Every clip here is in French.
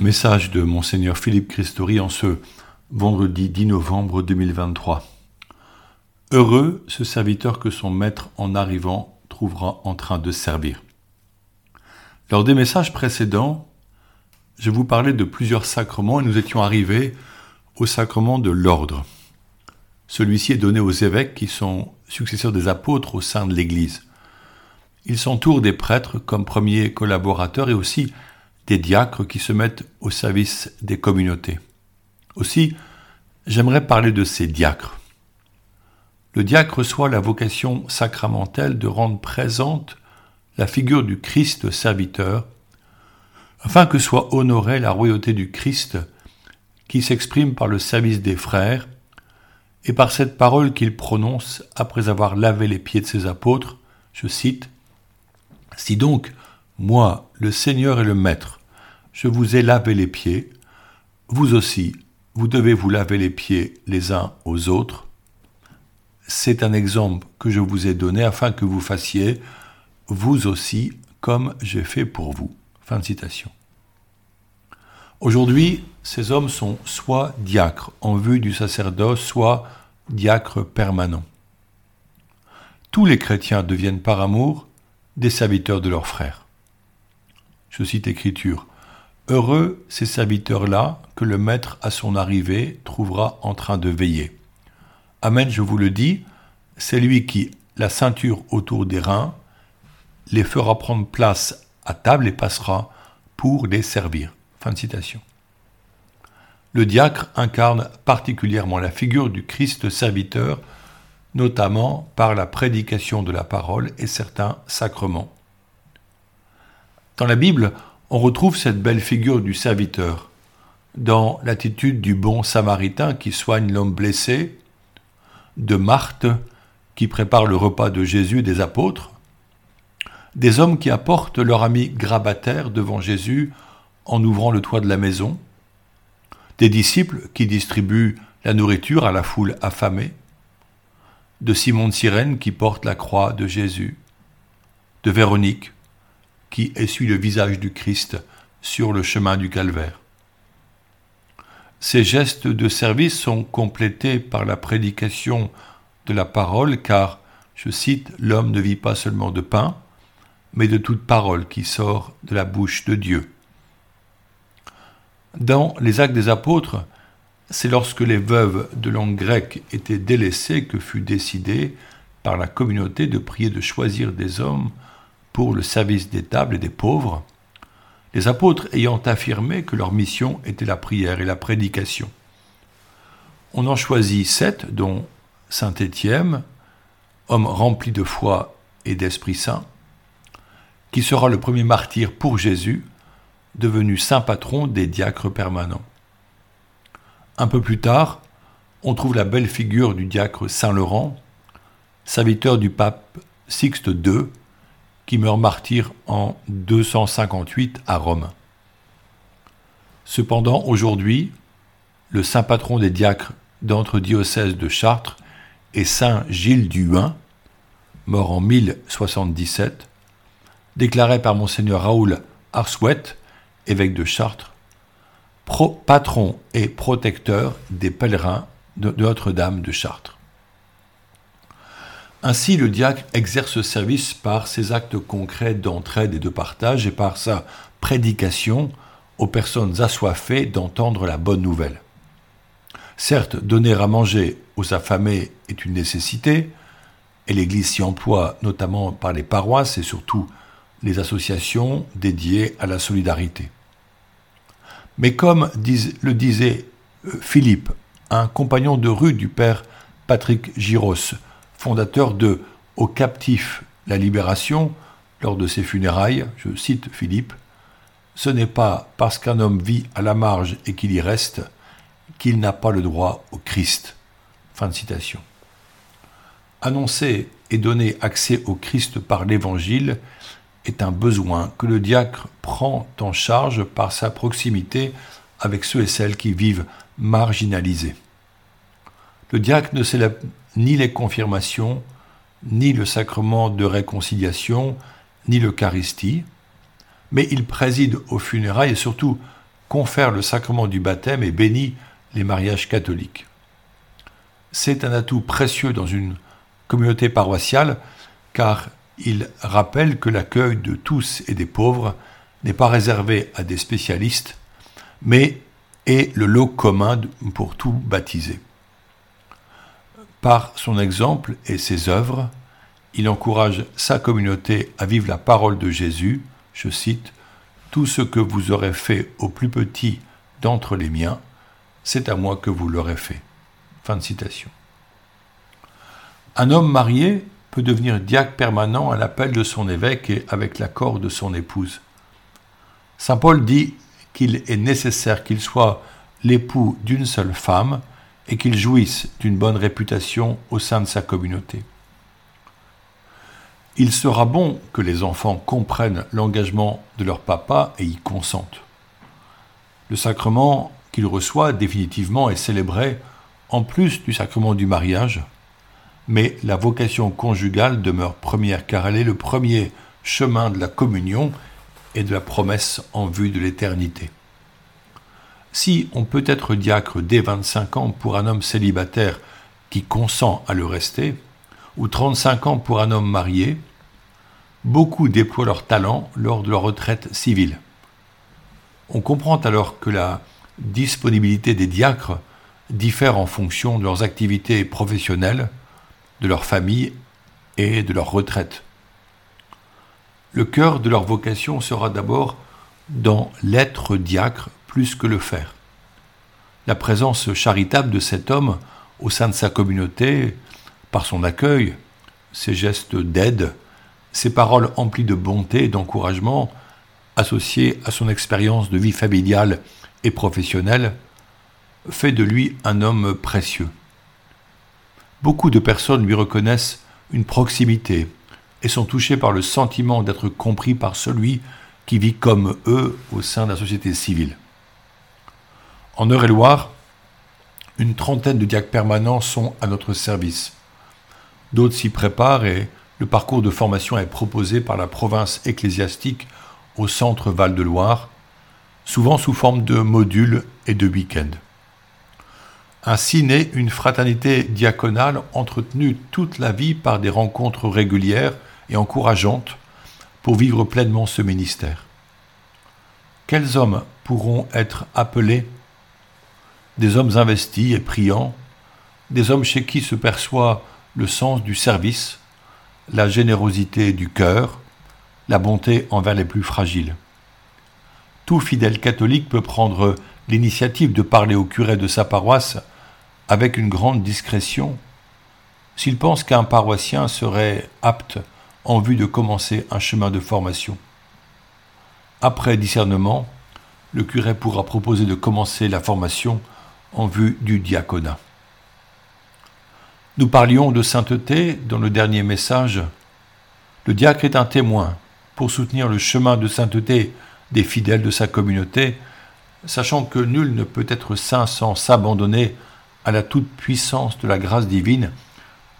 Message de Monseigneur Philippe Christori en ce vendredi 10 novembre 2023. Heureux ce serviteur que son maître en arrivant trouvera en train de servir. Lors des messages précédents, je vous parlais de plusieurs sacrements et nous étions arrivés au sacrement de l'ordre. Celui-ci est donné aux évêques qui sont successeurs des apôtres au sein de l'Église. Ils s'entourent des prêtres comme premiers collaborateurs et aussi des diacres qui se mettent au service des communautés. Aussi, j'aimerais parler de ces diacres. Le diacre reçoit la vocation sacramentelle de rendre présente la figure du Christ serviteur, afin que soit honorée la royauté du Christ qui s'exprime par le service des frères et par cette parole qu'il prononce après avoir lavé les pieds de ses apôtres, je cite, Si donc, moi, le Seigneur et le Maître, je vous ai lavé les pieds, vous aussi, vous devez vous laver les pieds les uns aux autres. C'est un exemple que je vous ai donné afin que vous fassiez, vous aussi, comme j'ai fait pour vous. Fin de citation. Aujourd'hui, ces hommes sont soit diacres en vue du sacerdoce, soit diacres permanents. Tous les chrétiens deviennent par amour des serviteurs de leurs frères. Je cite Écriture. Heureux ces serviteurs-là que le Maître à son arrivée trouvera en train de veiller. Amen, je vous le dis, c'est lui qui, la ceinture autour des reins, les fera prendre place à table et passera pour les servir. Fin de citation. Le diacre incarne particulièrement la figure du Christ serviteur, notamment par la prédication de la parole et certains sacrements. Dans la Bible, on retrouve cette belle figure du serviteur. Dans l'attitude du bon samaritain qui soigne l'homme blessé, de Marthe qui prépare le repas de Jésus des apôtres, des hommes qui apportent leur ami grabataire devant Jésus en ouvrant le toit de la maison, des disciples qui distribuent la nourriture à la foule affamée, de Simon de Cyrène qui porte la croix de Jésus, de Véronique qui essuie le visage du Christ sur le chemin du calvaire. Ces gestes de service sont complétés par la prédication de la parole, car, je cite, l'homme ne vit pas seulement de pain, mais de toute parole qui sort de la bouche de Dieu. Dans les actes des apôtres, c'est lorsque les veuves de langue grecque étaient délaissées que fut décidé par la communauté de prier de choisir des hommes pour le service des tables et des pauvres, les apôtres ayant affirmé que leur mission était la prière et la prédication. On en choisit sept, dont Saint Étienne, homme rempli de foi et d'Esprit Saint, qui sera le premier martyr pour Jésus, devenu saint patron des diacres permanents. Un peu plus tard, on trouve la belle figure du diacre Saint Laurent, serviteur du pape Sixte II, qui meurt martyr en 258 à Rome. Cependant, aujourd'hui, le saint patron des diacres d'entre diocèse de Chartres est saint Gilles du Huin, mort en 1077, déclaré par monseigneur Raoul Arsouet, évêque de Chartres, patron et protecteur des pèlerins de Notre-Dame de Chartres. Ainsi, le diacre exerce ce service par ses actes concrets d'entraide et de partage et par sa prédication aux personnes assoiffées d'entendre la bonne nouvelle. Certes, donner à manger aux affamés est une nécessité, et l'Église s'y emploie notamment par les paroisses et surtout les associations dédiées à la solidarité. Mais comme le disait euh, Philippe, un compagnon de rue du père Patrick Giros, fondateur de Aux captifs la libération, lors de ses funérailles, je cite Philippe, Ce n'est pas parce qu'un homme vit à la marge et qu'il y reste qu'il n'a pas le droit au Christ. Fin de citation. Annoncer et donner accès au Christ par l'Évangile est un besoin que le diacre prend en charge par sa proximité avec ceux et celles qui vivent marginalisés. Le diacre ne ni les confirmations, ni le sacrement de réconciliation, ni l'Eucharistie, mais il préside aux funérailles et surtout confère le sacrement du baptême et bénit les mariages catholiques. C'est un atout précieux dans une communauté paroissiale car il rappelle que l'accueil de tous et des pauvres n'est pas réservé à des spécialistes, mais est le lot commun pour tout baptisé. Par son exemple et ses œuvres, il encourage sa communauté à vivre la parole de Jésus, je cite, Tout ce que vous aurez fait au plus petit d'entre les miens, c'est à moi que vous l'aurez fait. Fin de citation. Un homme marié peut devenir diacre permanent à l'appel de son évêque et avec l'accord de son épouse. Saint Paul dit qu'il est nécessaire qu'il soit l'époux d'une seule femme et qu'il jouisse d'une bonne réputation au sein de sa communauté. Il sera bon que les enfants comprennent l'engagement de leur papa et y consentent. Le sacrement qu'il reçoit définitivement est célébré en plus du sacrement du mariage, mais la vocation conjugale demeure première car elle est le premier chemin de la communion et de la promesse en vue de l'éternité. Si on peut être diacre dès 25 ans pour un homme célibataire qui consent à le rester, ou 35 ans pour un homme marié, beaucoup déploient leur talent lors de leur retraite civile. On comprend alors que la disponibilité des diacres diffère en fonction de leurs activités professionnelles, de leur famille et de leur retraite. Le cœur de leur vocation sera d'abord dans l'être diacre plus que le faire. La présence charitable de cet homme au sein de sa communauté, par son accueil, ses gestes d'aide, ses paroles emplies de bonté et d'encouragement, associées à son expérience de vie familiale et professionnelle, fait de lui un homme précieux. Beaucoup de personnes lui reconnaissent une proximité et sont touchées par le sentiment d'être compris par celui qui vit comme eux au sein de la société civile. En Eure-et-Loire, une trentaine de diacres permanents sont à notre service. D'autres s'y préparent et le parcours de formation est proposé par la province ecclésiastique au centre Val-de-Loire, souvent sous forme de modules et de week-ends. Ainsi naît une fraternité diaconale entretenue toute la vie par des rencontres régulières et encourageantes pour vivre pleinement ce ministère. Quels hommes pourront être appelés Des hommes investis et priants, des hommes chez qui se perçoit le sens du service, la générosité du cœur, la bonté envers les plus fragiles. Tout fidèle catholique peut prendre l'initiative de parler au curé de sa paroisse avec une grande discrétion s'il pense qu'un paroissien serait apte en vue de commencer un chemin de formation. Après discernement, le curé pourra proposer de commencer la formation en vue du diaconat. Nous parlions de sainteté dans le dernier message. Le diacre est un témoin pour soutenir le chemin de sainteté des fidèles de sa communauté, sachant que nul ne peut être saint sans s'abandonner à la toute-puissance de la grâce divine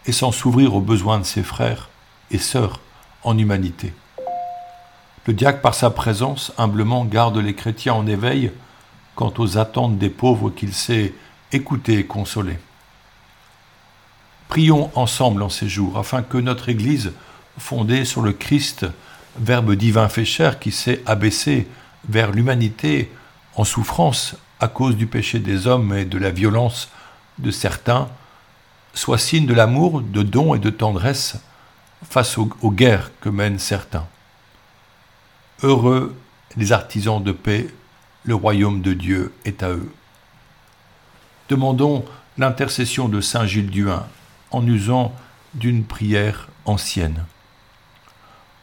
et sans s'ouvrir aux besoins de ses frères et sœurs en humanité. Le diacre, par sa présence, humblement garde les chrétiens en éveil quant aux attentes des pauvres qu'il sait écouter et consoler. Prions ensemble en ces jours afin que notre Église, fondée sur le Christ, Verbe divin fait chair qui s'est abaissé vers l'humanité en souffrance à cause du péché des hommes et de la violence de certains soit signe de l'amour, de don et de tendresse face aux, aux guerres que mènent certains. Heureux les artisans de paix, le royaume de Dieu est à eux. Demandons l'intercession de Saint Gilles Duin en usant d'une prière ancienne.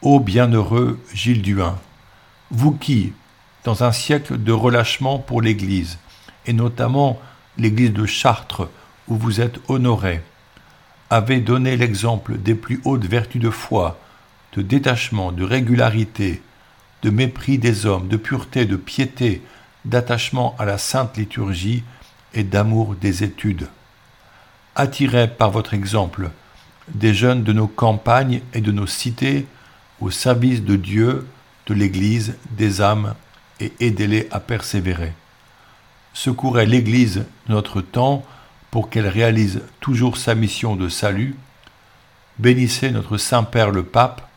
Ô bienheureux Gilles Duin, vous qui, dans un siècle de relâchement pour l'Église, et notamment l'église de Chartres, où vous êtes honoré, avez donné l'exemple des plus hautes vertus de foi, de détachement, de régularité, de mépris des hommes, de pureté, de piété, d'attachement à la sainte liturgie et d'amour des études. Attirez par votre exemple des jeunes de nos campagnes et de nos cités au service de Dieu, de l'Église, des âmes, et aidez-les à persévérer. secourait l'Église de notre temps pour qu'elle réalise toujours sa mission de salut, bénissez notre Saint-Père le Pape,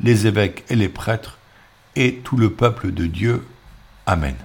les évêques et les prêtres, et tout le peuple de Dieu. Amen.